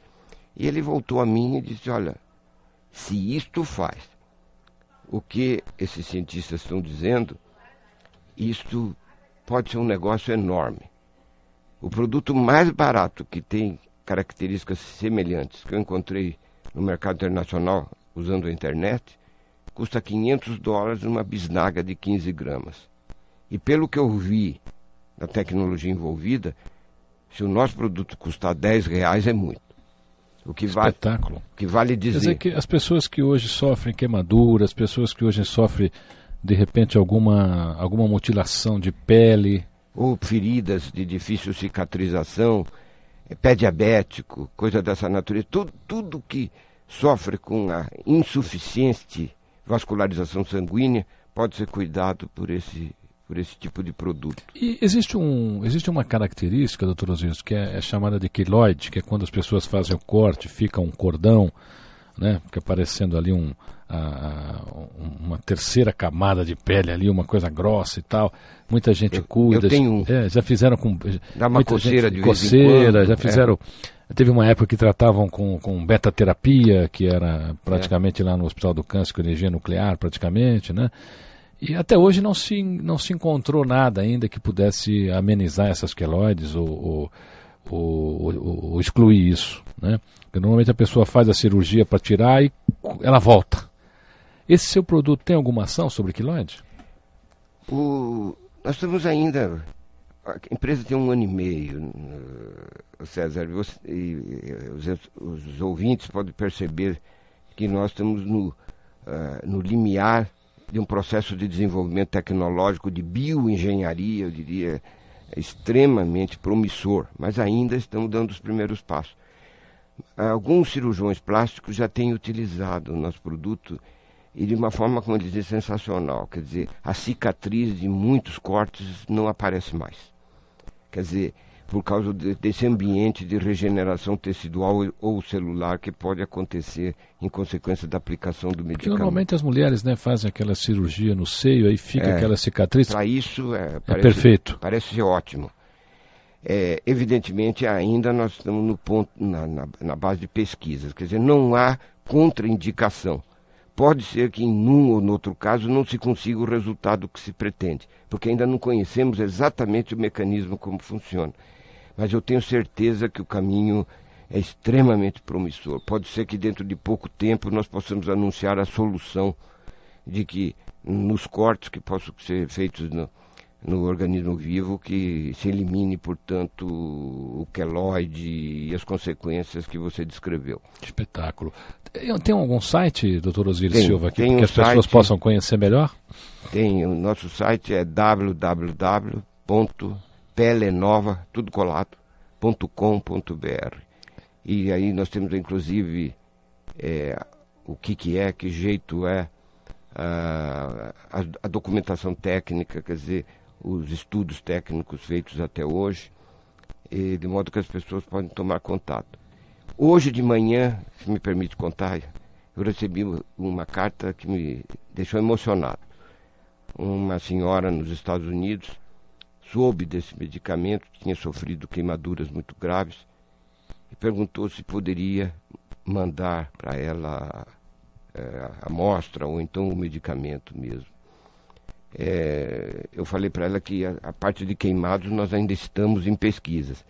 E ele voltou a mim e disse: Olha, se isto faz o que esses cientistas estão dizendo, isto pode ser um negócio enorme. O produto mais barato que tem características semelhantes que eu encontrei no mercado internacional usando a internet custa 500 dólares uma bisnaga de 15 gramas. E pelo que eu vi da tecnologia envolvida, se o nosso produto custar 10 reais é muito. O que vale, Espetáculo. que vale dizer. Quer dizer que as pessoas que hoje sofrem queimadura, as pessoas que hoje sofrem de repente alguma, alguma mutilação de pele. Ou feridas de difícil cicatrização, pé diabético, coisa dessa natureza. Tudo, tudo que sofre com a insuficiente vascularização sanguínea pode ser cuidado por esse, por esse tipo de produto. E existe, um, existe uma característica, doutor Osiris, que é, é, chamada de quiloide, que é quando as pessoas fazem o corte, fica um cordão, né, fica aparecendo ali um, a, uma terceira camada de pele ali, uma coisa grossa e tal. Muita gente eu, cuida. Eu tenho. É, já fizeram com. Dá uma coceira gente, de coceira, quando, já fizeram. É Teve uma época que tratavam com, com beta-terapia, que era praticamente é. lá no Hospital do Câncer com energia nuclear, praticamente, né? E até hoje não se, não se encontrou nada ainda que pudesse amenizar essas queloides ou, ou, ou, ou excluir isso, né? Porque normalmente a pessoa faz a cirurgia para tirar e ela volta. Esse seu produto tem alguma ação sobre queloide? O, Nós estamos ainda. A empresa tem um ano e meio, César, você, e, os, os, ouvintes podem perceber que nós estamos no, uh, no limiar de um processo de desenvolvimento tecnológico de bioengenharia, eu diria, extremamente promissor, mas ainda estamos dando os primeiros passos. Alguns cirurgiões plásticos já têm utilizado o nosso produto e de uma forma, como dizem, sensacional. Quer dizer, a cicatriz de muitos cortes não aparece mais. Quer dizer, por causa de, desse ambiente de regeneração tecidual ou celular que pode acontecer em consequência da aplicação do medicamento. Porque normalmente as mulheres né, fazem aquela cirurgia no seio, aí fica é, aquela cicatriz. Para isso é, é parece, é perfeito. Parece ser ótimo. É, evidentemente, ainda nós estamos no ponto, na, na, na base de pesquisas, quer dizer, não há contraindicação. Pode ser que em um ou no outro caso não se consiga o resultado que se pretende, porque ainda não conhecemos exatamente o mecanismo como funciona. Mas eu tenho certeza que o caminho é extremamente promissor. Pode ser que dentro de pouco tempo nós possamos anunciar a solução de que nos cortes que possam ser feitos no, no organismo vivo que se elimine, portanto, o queloide e as consequências que você descreveu. Espetáculo. Tem algum site, doutor Osiris Silva, aqui, que um as pessoas site, possam conhecer melhor? Tem, o nosso site é www.pelenova, tudo colado.com.br. E aí nós temos, inclusive, é, o que, que é, que jeito é, a, a, a documentação técnica, quer dizer, os estudos técnicos feitos até hoje, de modo que as pessoas podem tomar contato. Hoje de manhã, se me permite contar, eu recebi uma carta que me deixou emocionado. Uma senhora nos Estados Unidos soube desse medicamento, tinha sofrido queimaduras muito graves, e perguntou se poderia mandar para ela é, a amostra ou então o medicamento mesmo. É, eu falei para ela que a, a, parte de queimados nós ainda estamos em pesquisas.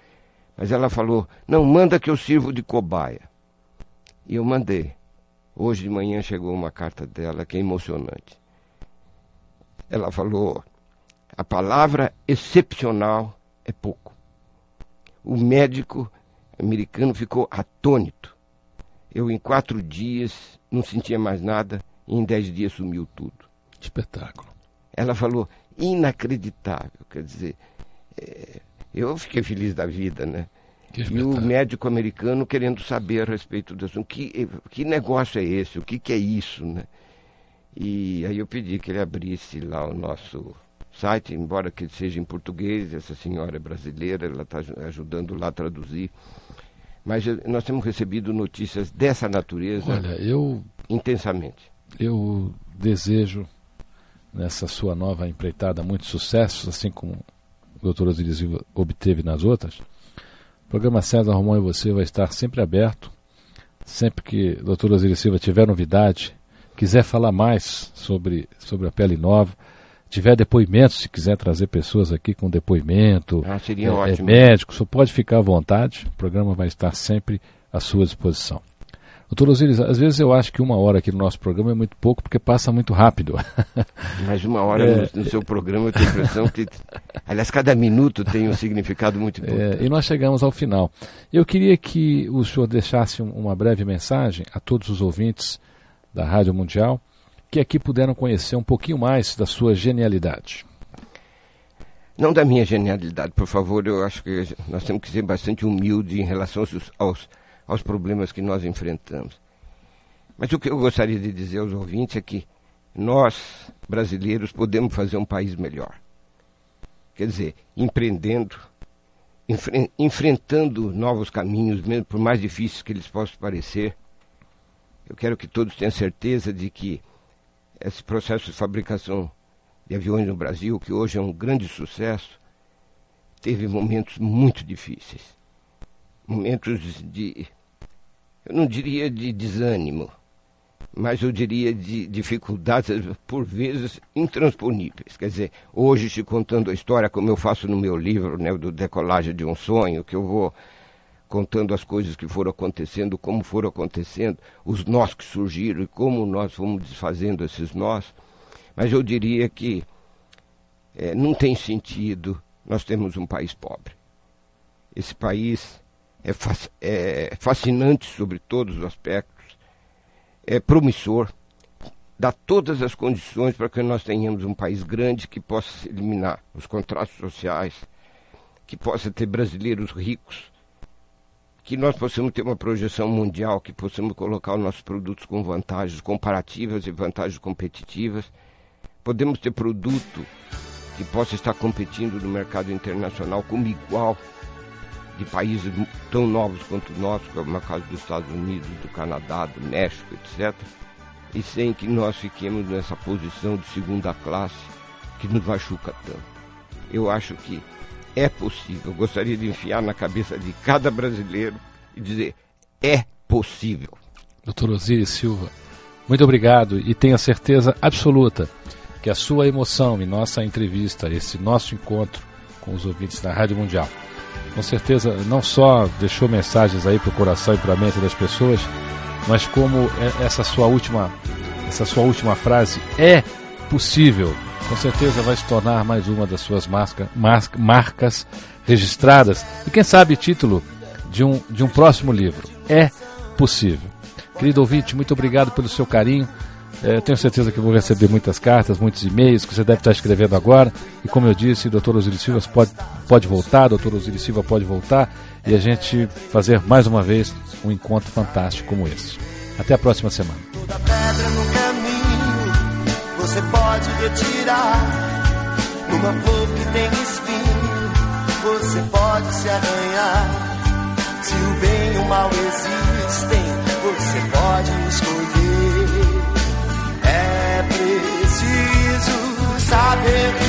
Mas ela falou: não, manda que eu sirvo de cobaia. E eu mandei. Hoje de manhã chegou uma carta dela que é emocionante. Ela falou: a palavra excepcional é pouco. O médico americano ficou atônito. Eu, em quatro dias, não sentia mais nada, e em dez dias sumiu tudo. Espetáculo. Ela falou, inacreditável. Quer dizer, é, eu fiquei feliz da vida, né? E o médico americano querendo saber a respeito do assunto. Que, que negócio é esse? O que, que é isso, né? E aí eu pedi que ele abrisse lá o nosso site, embora que seja em português, essa senhora é brasileira, ela está ajudando lá a traduzir. Mas nós temos recebido notícias dessa natureza Olha, eu, intensamente. Eu desejo nessa sua nova empreitada muitos sucessos, assim como o doutor Osiris obteve nas outras. O programa César Romão e você vai estar sempre aberto. Sempre que o doutor Osiris Silva tiver novidade, quiser falar mais sobre, sobre a pele nova, tiver depoimento, se quiser trazer pessoas aqui com depoimento, ah, seria é, ótimo. É médico, só pode ficar à vontade. O programa vai estar sempre à sua disposição. Doutor Osiris, às vezes eu acho que uma hora aqui no nosso programa é muito pouco porque passa muito rápido. Mas uma hora é, no, no, seu programa eu tenho a impressão que, aliás, cada minuto tem um significado muito importante. É, e nós chegamos ao final. Eu queria que o senhor deixasse uma breve mensagem a todos os ouvintes da Rádio Mundial que aqui puderam conhecer um pouquinho mais da sua genialidade. Não da minha genialidade, por favor, eu acho que nós temos que ser bastante humildes em relação aos, aos problemas que nós enfrentamos. Mas o que eu gostaria de dizer aos ouvintes é que nós, brasileiros, podemos fazer um país melhor. Quer dizer, empreendendo, enfre enfrentando novos caminhos, mesmo por mais difíceis que eles possam parecer. Eu quero que todos tenham certeza de que esse processo de fabricação de aviões no Brasil, que hoje é um grande sucesso, teve momentos muito difíceis. Momentos de eu não diria de desânimo, mas eu diria de dificuldades, por vezes, intransponíveis. Quer dizer, hoje, te contando a história, como eu faço no meu livro, né, do Decolagem de um Sonho, que eu vou contando as coisas que foram acontecendo, como foram acontecendo, os nós que surgiram e como nós fomos desfazendo esses nós. Mas eu diria que é, não tem sentido nós temos um país pobre. Esse país é, é fascinante sobre todos os aspectos, é promissor, dá todas as condições para que nós tenhamos um país grande que possa eliminar os contratos sociais, que possa ter brasileiros ricos, que nós possamos ter uma projeção mundial, que possamos colocar os nossos produtos com vantagens comparativas e vantagens competitivas. Podemos ter produto que possa estar competindo no mercado internacional como igual de países tão novos quanto nós, como é o caso dos Estados Unidos, do Canadá, do México, etc. E sem que nós fiquemos nessa posição de segunda classe que nos machuca tanto. Eu acho que é possível. Eu gostaria de enfiar na cabeça de cada brasileiro e dizer: é possível. Doutor Osiris Silva, muito obrigado e tenha certeza absoluta que a sua emoção em nossa entrevista, esse nosso encontro com os ouvintes da Rádio Mundial, com certeza não só deixou mensagens aí para o coração e para a mente das pessoas, mas como essa sua última, essa sua última frase é possível, com certeza vai se tornar mais uma das suas marca, marca, marcas registradas e quem sabe título de um, de um próximo livro. É possível. Querido ouvinte, muito obrigado pelo seu carinho. É, tenho certeza que vou receber muitas cartas, muitos e-mails que você deve estar escrevendo agora. E como eu disse, doutor Osiris Silva pode, pode voltar, doutor Osiris Silva pode voltar e a gente fazer mais uma vez um encontro fantástico como esse. Até a próxima semana. Você pode retirar. Numa flor que tem espinho, você pode se arranhar. Se o bem e o mal existem, você pode escolher. É preciso saber viver.